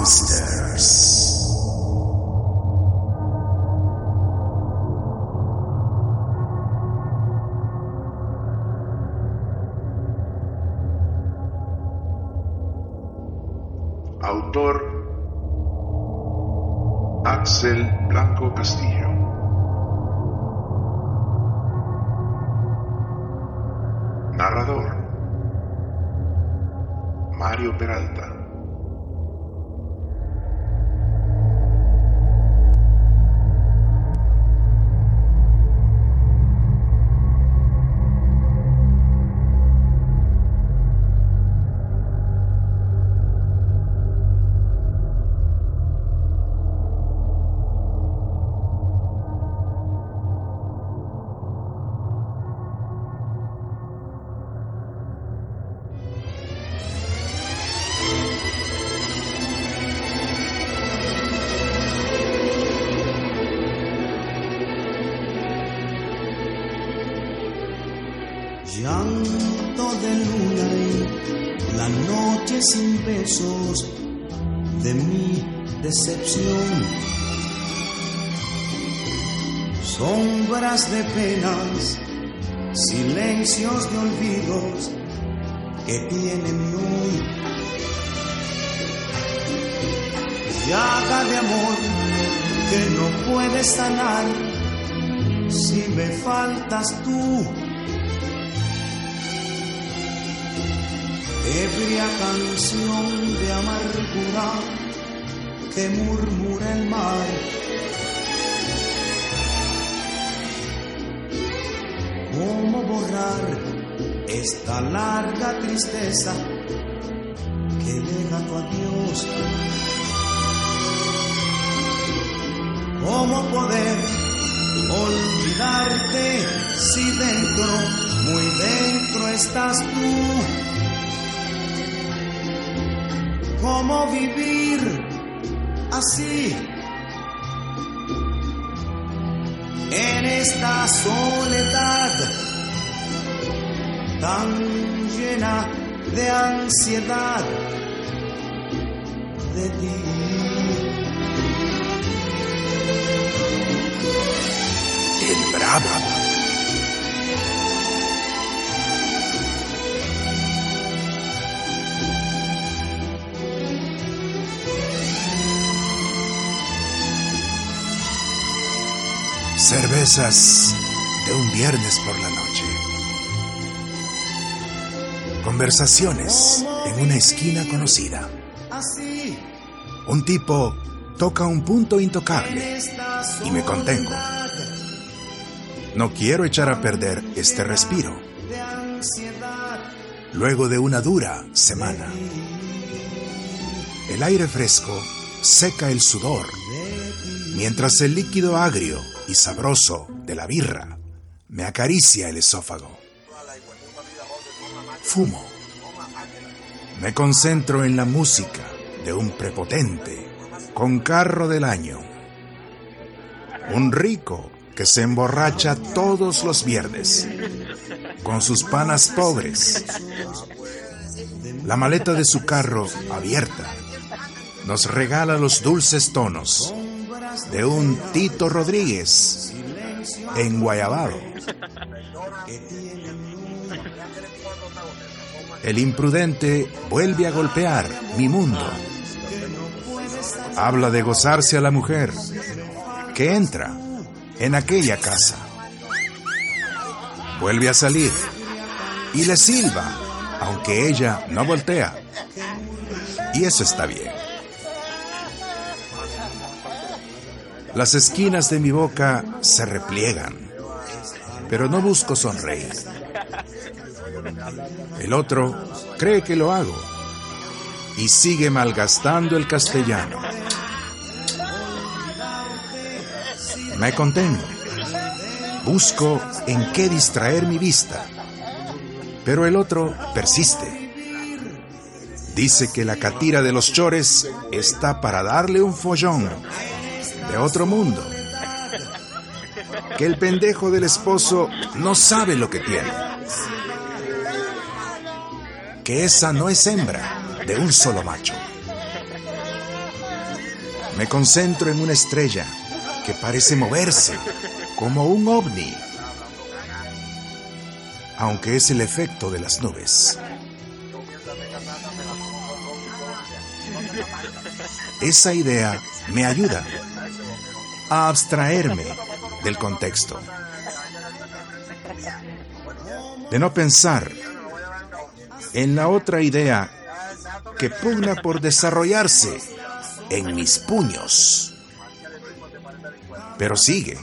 monster. Besos de mi decepción. Sombras de penas, silencios de olvidos que tiene mi hoy. Llaga de amor que no puede sanar si me faltas tú. Ebria canción de amargura que murmura el mar. ¿Cómo borrar esta larga tristeza que deja tu adiós? ¿Cómo poder olvidarte si dentro, muy dentro estás tú? Cómo vivir así en esta soledad tan llena de ansiedad de ti. El. Cervezas de un viernes por la noche. Conversaciones en una esquina conocida. Un tipo toca un punto intocable y me contengo. No quiero echar a perder este respiro luego de una dura semana. El aire fresco seca el sudor, mientras el líquido agrio y sabroso de la birra me acaricia el esófago. Fumo. Me concentro en la música de un prepotente con carro del año. Un rico que se emborracha todos los viernes con sus panas pobres. La maleta de su carro abierta nos regala los dulces tonos de un Tito Rodríguez en Guayabado. El imprudente vuelve a golpear mi mundo. Habla de gozarse a la mujer que entra en aquella casa. Vuelve a salir y le silba, aunque ella no voltea. Y eso está bien. Las esquinas de mi boca se repliegan, pero no busco sonreír. El otro cree que lo hago y sigue malgastando el castellano. Me contengo. Busco en qué distraer mi vista, pero el otro persiste. Dice que la catira de los chores está para darle un follón de otro mundo. Que el pendejo del esposo no sabe lo que tiene. Que esa no es hembra de un solo macho. Me concentro en una estrella que parece moverse como un ovni, aunque es el efecto de las nubes. Esa idea me ayuda a abstraerme del contexto, de no pensar en la otra idea que pugna por desarrollarse en mis puños. Pero sigue.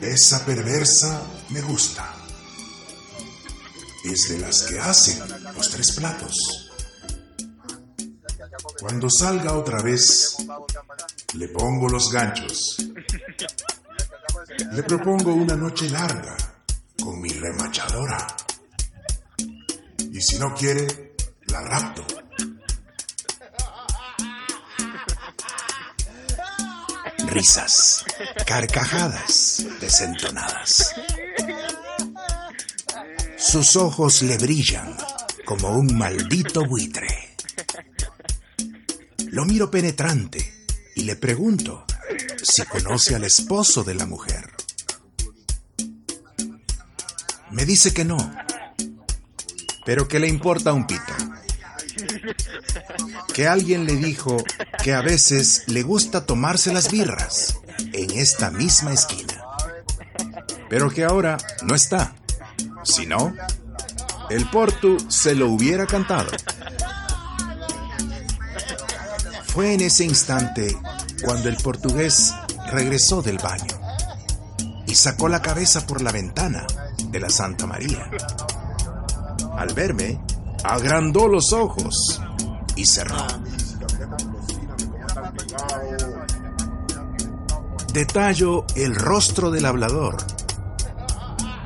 Esa perversa me gusta. Es de las que hacen los tres platos. Cuando salga otra vez, le pongo los ganchos. Le propongo una noche larga con mi remachadora. Y si no quiere, la rapto. Risas, carcajadas desentonadas. Sus ojos le brillan como un maldito buitre. Lo miro penetrante y le pregunto si conoce al esposo de la mujer. Me dice que no, pero que le importa un pito. Que alguien le dijo que a veces le gusta tomarse las birras en esta misma esquina. Pero que ahora no está. Si no, el Portu se lo hubiera cantado. Fue en ese instante cuando el portugués regresó del baño y sacó la cabeza por la ventana de la Santa María. Al verme, agrandó los ojos y cerró. Detallo el rostro del hablador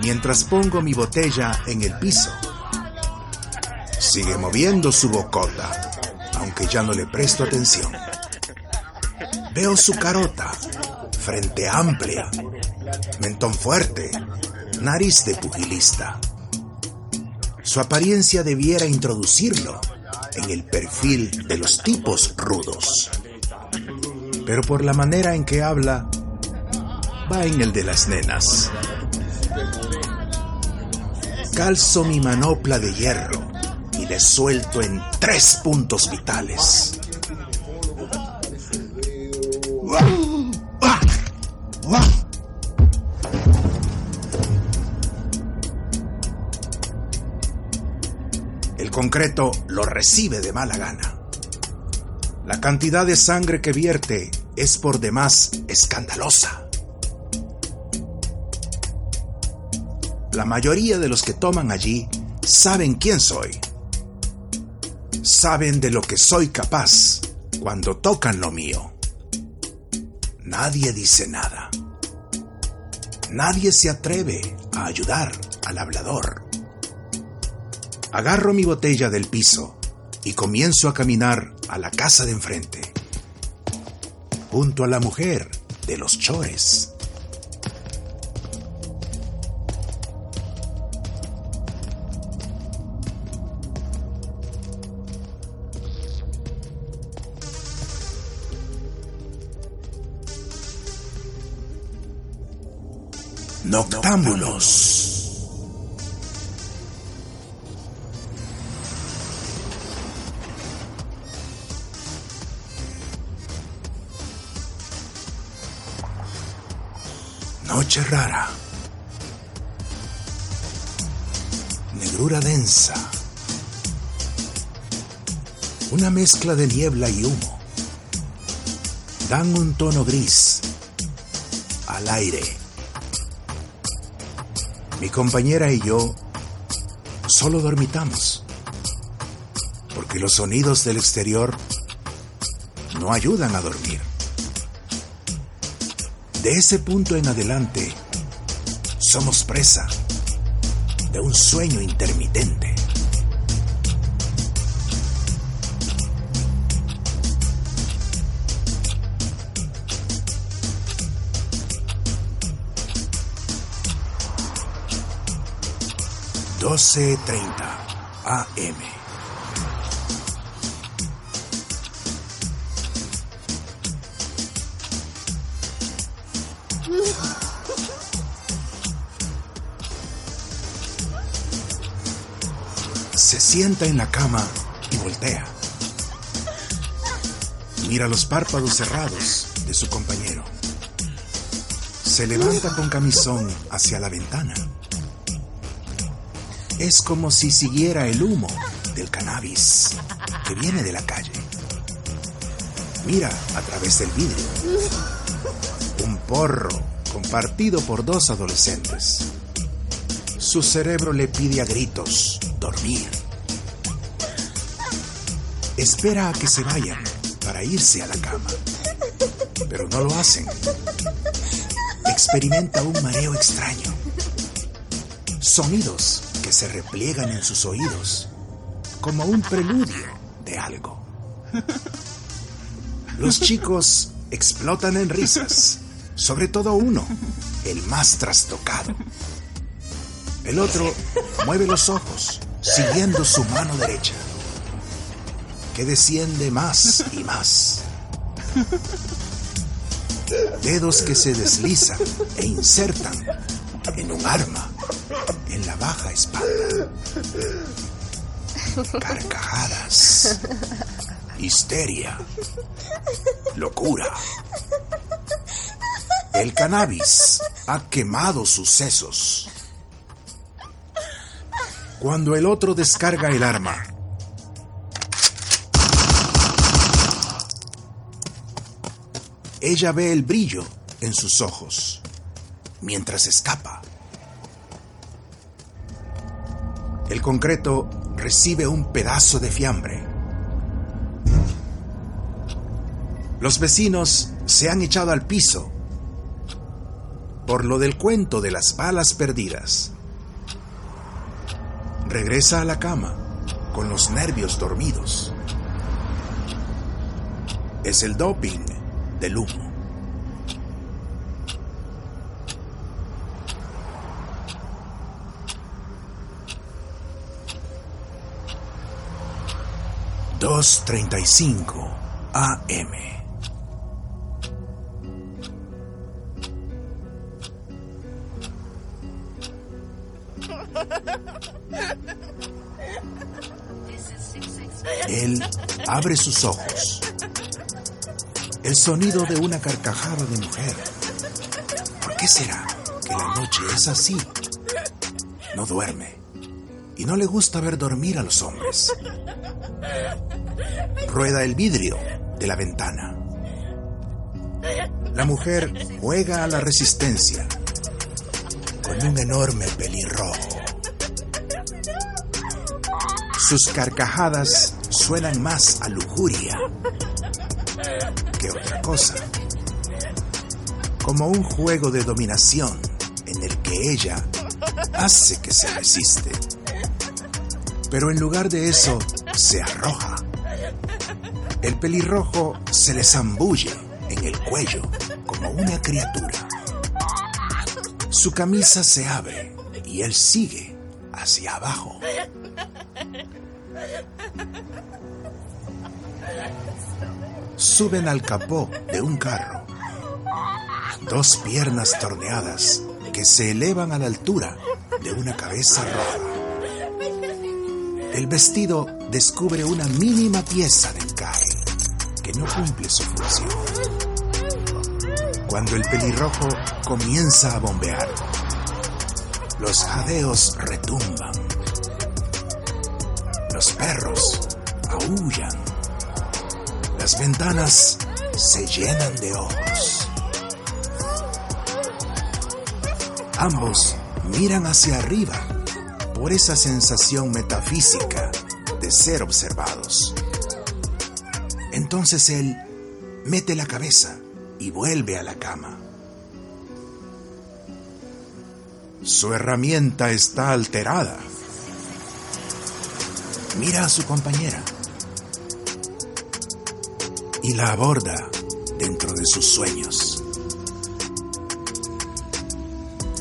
mientras pongo mi botella en el piso. Sigue moviendo su bocota aunque ya no le presto atención. Veo su carota, frente amplia, mentón fuerte, nariz de pugilista. Su apariencia debiera introducirlo en el perfil de los tipos rudos. Pero por la manera en que habla, va en el de las nenas. Calzo mi manopla de hierro le suelto en tres puntos vitales. El concreto lo recibe de mala gana. La cantidad de sangre que vierte es por demás escandalosa. La mayoría de los que toman allí saben quién soy saben de lo que soy capaz cuando tocan lo mío. Nadie dice nada. Nadie se atreve a ayudar al hablador. Agarro mi botella del piso y comienzo a caminar a la casa de enfrente, junto a la mujer de los chores. Noctámbulos. Noche rara. Negrura densa. Una mezcla de niebla y humo. Dan un tono gris al aire. Mi compañera y yo solo dormitamos, porque los sonidos del exterior no ayudan a dormir. De ese punto en adelante, somos presa de un sueño intermitente. Doce treinta AM. Se sienta en la cama y voltea. Mira los párpados cerrados de su compañero. Se levanta con camisón hacia la ventana. Es como si siguiera el humo del cannabis que viene de la calle. Mira a través del vidrio. Un porro compartido por dos adolescentes. Su cerebro le pide a gritos dormir. Espera a que se vayan para irse a la cama, pero no lo hacen. Experimenta un mareo extraño. Sonidos se repliegan en sus oídos, como un preludio de algo. Los chicos explotan en risas, sobre todo uno, el más trastocado. El otro mueve los ojos, siguiendo su mano derecha, que desciende más y más. Dedos que se deslizan e insertan en un arma baja espalda. Carcajadas. Histeria. Locura. El cannabis ha quemado sus sesos. Cuando el otro descarga el arma, ella ve el brillo en sus ojos mientras escapa. El concreto recibe un pedazo de fiambre. Los vecinos se han echado al piso por lo del cuento de las balas perdidas. Regresa a la cama con los nervios dormidos. Es el doping del humo. Dos treinta y cinco AM. Él abre sus ojos. El sonido de una carcajada de mujer. ¿Por qué será que la noche es así? No duerme y no le gusta ver dormir a los hombres. Rueda el vidrio de la ventana. La mujer juega a la resistencia con un enorme pelirrojo. Sus carcajadas suenan más a lujuria que otra cosa. Como un juego de dominación en el que ella hace que se resiste. Pero en lugar de eso, se arroja. El pelirrojo se le zambulle en el cuello como una criatura. Su camisa se abre y él sigue hacia abajo. Suben al capó de un carro. Dos piernas torneadas que se elevan a la altura de una cabeza roja. El vestido descubre una mínima pieza del CAE que no cumple su función. Cuando el pelirrojo comienza a bombear, los jadeos retumban. Los perros aullan. Las ventanas se llenan de ojos. Ambos miran hacia arriba por esa sensación metafísica de ser observados. Entonces él mete la cabeza y vuelve a la cama. Su herramienta está alterada. Mira a su compañera y la aborda dentro de sus sueños.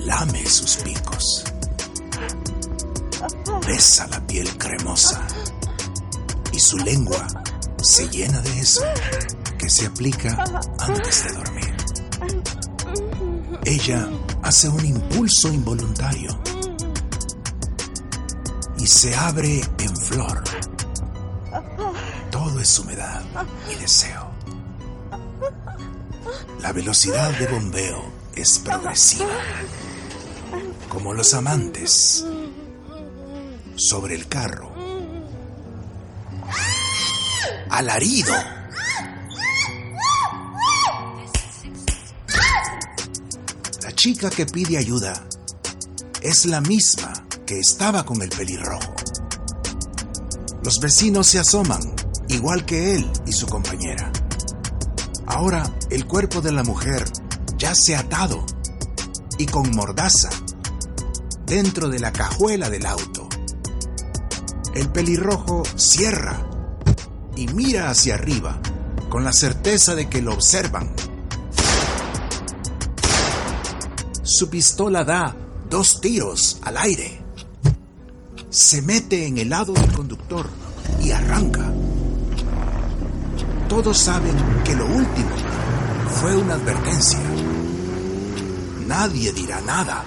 Lame sus picos. Besa la piel cremosa y su lengua se llena de eso que se aplica antes de dormir. Ella hace un impulso involuntario y se abre en flor. Todo es humedad y deseo. La velocidad de bombeo es progresiva, como los amantes sobre el carro. Alarido. La chica que pide ayuda es la misma que estaba con el pelirrojo. Los vecinos se asoman, igual que él y su compañera. Ahora el cuerpo de la mujer yace atado y con mordaza dentro de la cajuela del auto. El pelirrojo cierra y mira hacia arriba con la certeza de que lo observan. Su pistola da dos tiros al aire. Se mete en el lado del conductor y arranca. Todos saben que lo último fue una advertencia. Nadie dirá nada.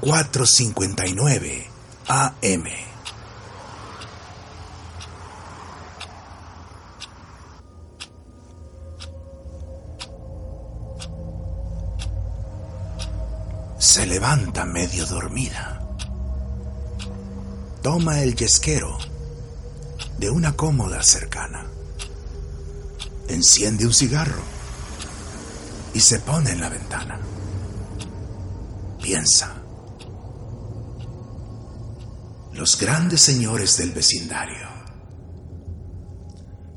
Cuatro cincuenta y nueve AM. Se levanta medio dormida. Toma el yesquero de una cómoda cercana. Enciende un cigarro y se pone en la ventana. Piensa. Los grandes señores del vecindario.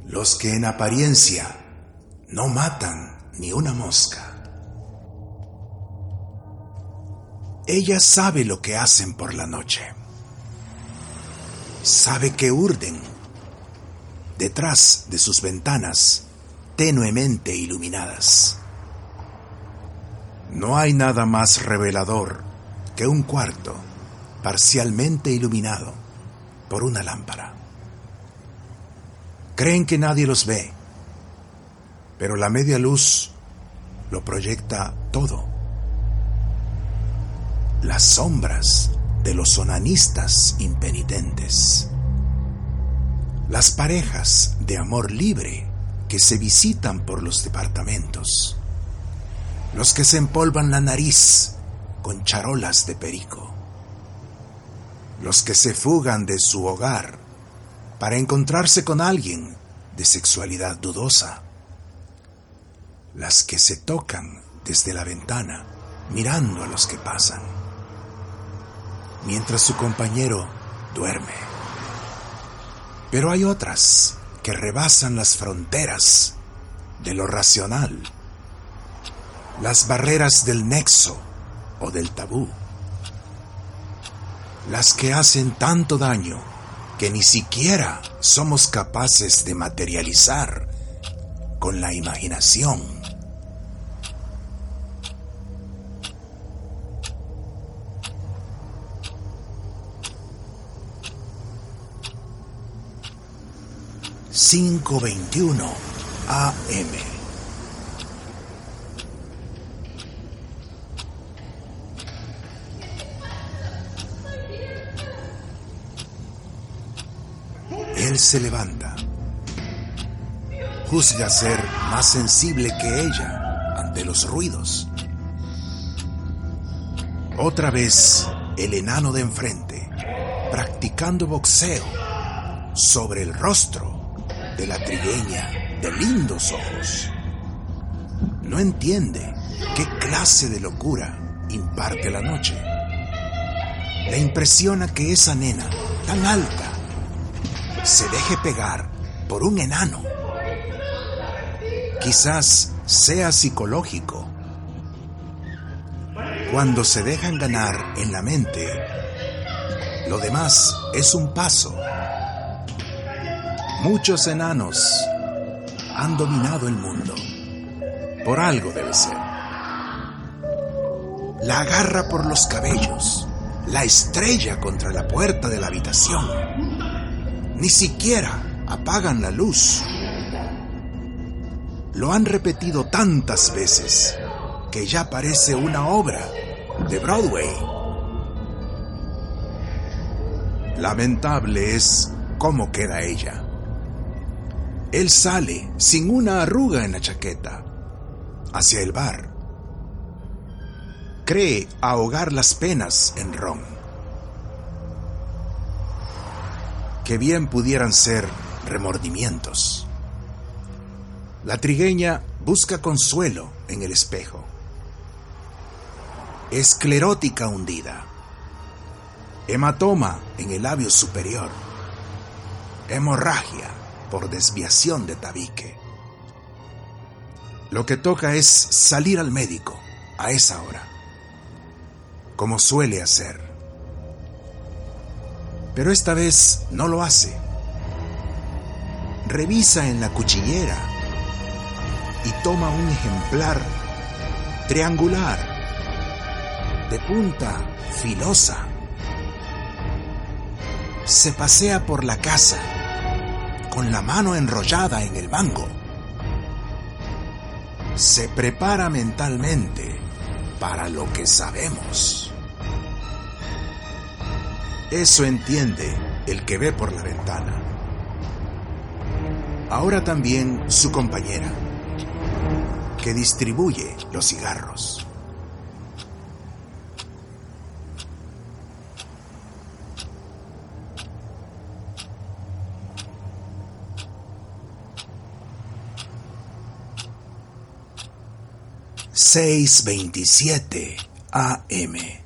Los que en apariencia no matan ni una mosca. Ella sabe lo que hacen por la noche. Sabe que urden detrás de sus ventanas tenuemente iluminadas. No hay nada más revelador que un cuarto parcialmente iluminado por una lámpara. Creen que nadie los ve, pero la media luz lo proyecta todo. Las sombras de los onanistas impenitentes, las parejas de amor libre que se visitan por los departamentos, los que se empolvan la nariz con charolas de perico, los que se fugan de su hogar para encontrarse con alguien de sexualidad dudosa, las que se tocan desde la ventana mirando a los que pasan mientras su compañero duerme. Pero hay otras que rebasan las fronteras de lo racional, las barreras del nexo o del tabú, las que hacen tanto daño que ni siquiera somos capaces de materializar con la imaginación. ...521 AM Él se levanta. Juzga ser más sensible que ella ante los ruidos. Otra vez el enano de enfrente, practicando boxeo sobre el rostro de la trigueña de lindos ojos. No entiende qué clase de locura imparte la noche. Le impresiona que esa nena tan alta se deje pegar por un enano. Quizás sea psicológico. Cuando se dejan ganar en la mente, lo demás es un paso. Muchos enanos han dominado el mundo. Por algo debe ser. La agarra por los cabellos, la estrella contra la puerta de la habitación. Ni siquiera apagan la luz. Lo han repetido tantas veces que ya parece una obra de Broadway. Lamentable es cómo queda ella. Él sale sin una arruga en la chaqueta hacia el bar. Cree ahogar las penas en ron. Que bien pudieran ser remordimientos. La trigueña busca consuelo en el espejo. Esclerótica hundida. Hematoma en el labio superior. Hemorragia por desviación de tabique. Lo que toca es salir al médico a esa hora, como suele hacer. Pero esta vez no lo hace. Revisa en la cuchillera y toma un ejemplar triangular de punta filosa. Se pasea por la casa con la mano enrollada en el mango. Se prepara mentalmente para lo que sabemos. Eso entiende el que ve por la ventana. Ahora también su compañera, que distribuye los cigarros. Seis veintisiete AM.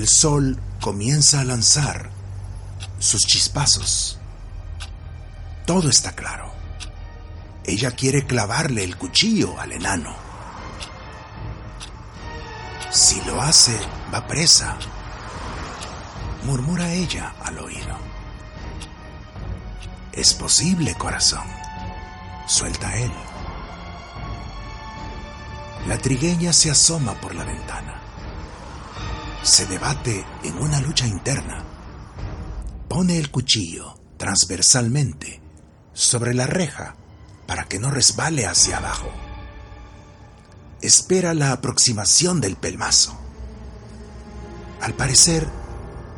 El sol comienza a lanzar sus chispazos. Todo está claro. Ella quiere clavarle el cuchillo al enano. Si lo hace, va presa, murmura ella al oído. Es posible, corazón, suelta él. La trigueña se asoma por la ventana. Se debate en una lucha interna. Pone el cuchillo transversalmente sobre la reja para que no resbale hacia abajo. Espera la aproximación del pelmazo. Al parecer,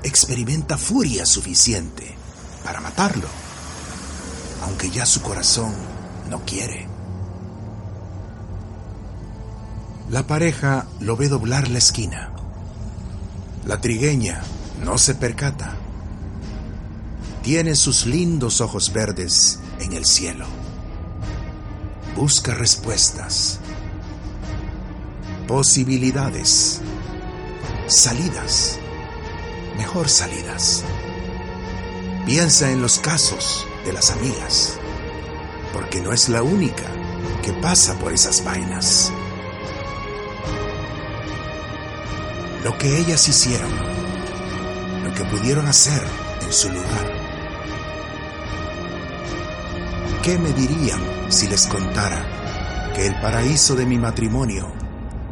experimenta furia suficiente para matarlo, aunque ya su corazón no quiere. La pareja lo ve doblar la esquina. La trigueña no se percata. Tiene sus lindos ojos verdes en el cielo. Busca respuestas, posibilidades, salidas, mejor salidas. Piensa en los casos de las amigas, porque no es la única que pasa por esas vainas. Lo que ellas hicieron, lo que pudieron hacer en su lugar. ¿Qué me dirían si les contara que el paraíso de mi matrimonio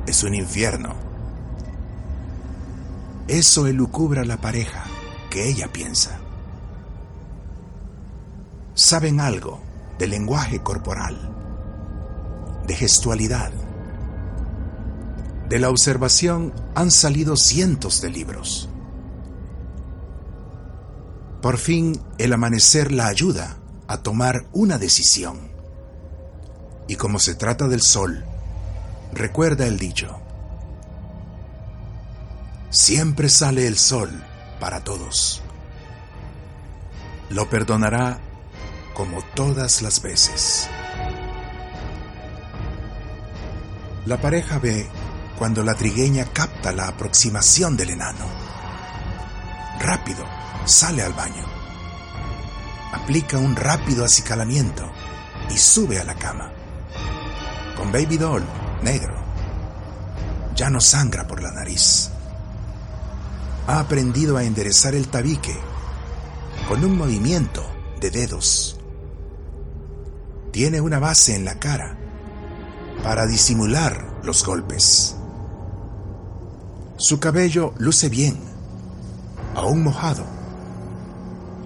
es un infierno. Eso elucubra la pareja que ella piensa. Saben algo de lenguaje corporal, de gestualidad. De la observación han salido cientos de libros. Por fin el amanecer la ayuda a tomar una decisión. Y como se trata del sol, recuerda el dicho. Siempre sale el sol para todos. Lo perdonará como todas las veces. La pareja ve cuando la trigueña capta la aproximación del enano. Rápido, sale al baño. Aplica un rápido acicalamiento y sube a la cama. Con Baby Doll, negro. Ya no sangra por la nariz. Ha aprendido a enderezar el tabique con un movimiento de dedos. Tiene una base en la cara para disimular los golpes. Su cabello luce bien, aún mojado,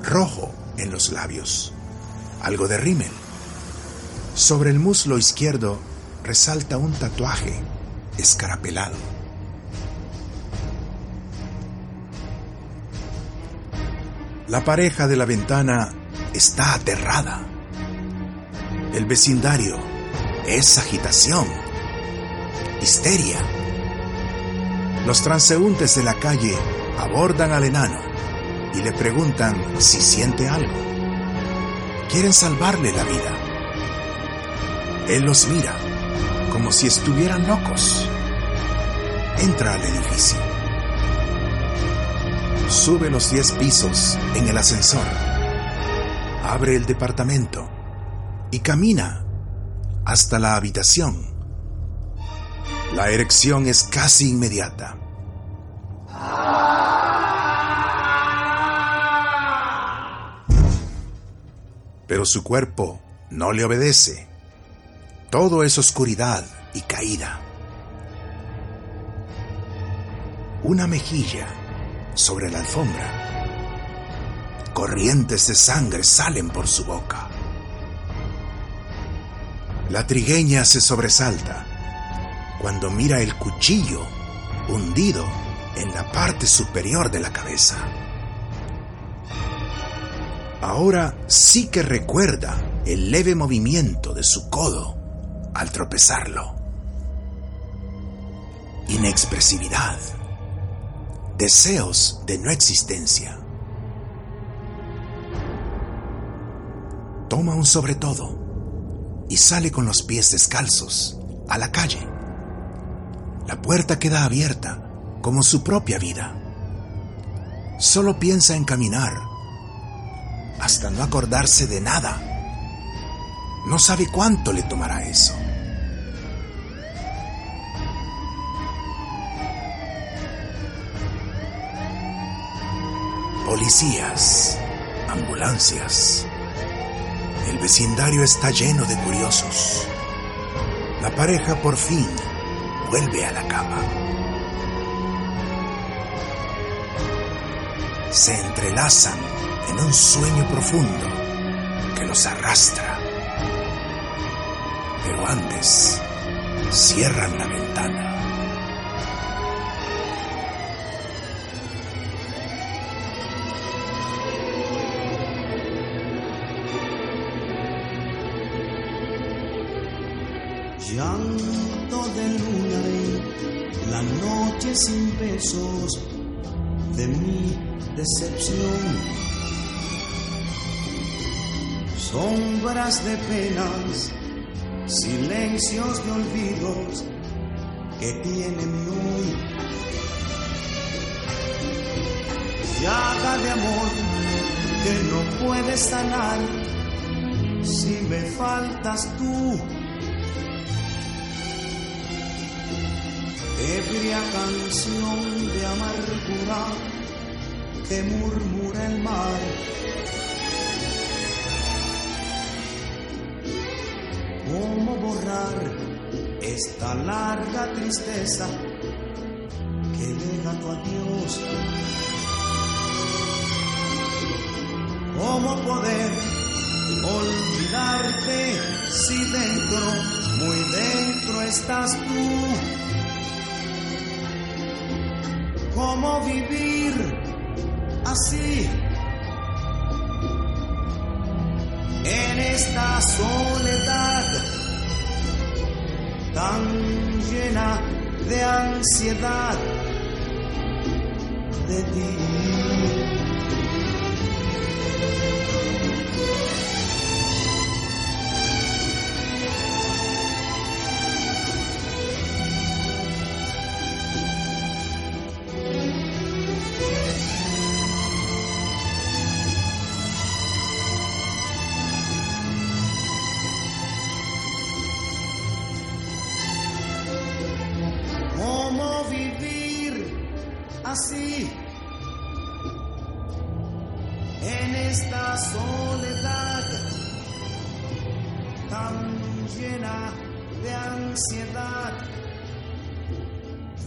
rojo en los labios, algo de rímel. Sobre el muslo izquierdo resalta un tatuaje escarapelado. La pareja de la ventana está aterrada. El vecindario es agitación, histeria. Los transeúntes de la calle abordan al enano y le preguntan si siente algo. Quieren salvarle la vida. Él los mira como si estuvieran locos. Entra al edificio. Sube los 10 pisos en el ascensor. Abre el departamento y camina hasta la habitación. La erección es casi inmediata. Pero su cuerpo no le obedece. Todo es oscuridad y caída. Una mejilla sobre la alfombra. Corrientes de sangre salen por su boca. La trigueña se sobresalta cuando mira el cuchillo hundido en la parte superior de la cabeza. Ahora sí que recuerda el leve movimiento de su codo al tropezarlo. Inexpresividad. Deseos de no existencia. Toma un sobre todo y sale con los pies descalzos a la calle. La puerta queda abierta como su propia vida. Solo piensa en caminar hasta no acordarse de nada. No sabe cuánto le tomará eso. Policías, ambulancias. El vecindario está lleno de curiosos. La pareja por fin vuelve a la cama. Se entrelazan en un sueño profundo que los arrastra. Pero antes cierran la ventana. Sin besos de mi decepción. Sombras de penas, silencios de olvidos que tiene mi hoy. Llaga de amor que no puede sanar si me faltas tú. Ebria canción de amargura que murmura el mar. ¿Cómo borrar esta larga tristeza que deja tu adiós. ¿Cómo poder olvidarte si dentro, muy dentro estás tú? ¿Cómo vivir así? En esta soledad tan llena de ansiedad de ti. De ansiedad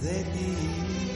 de ti.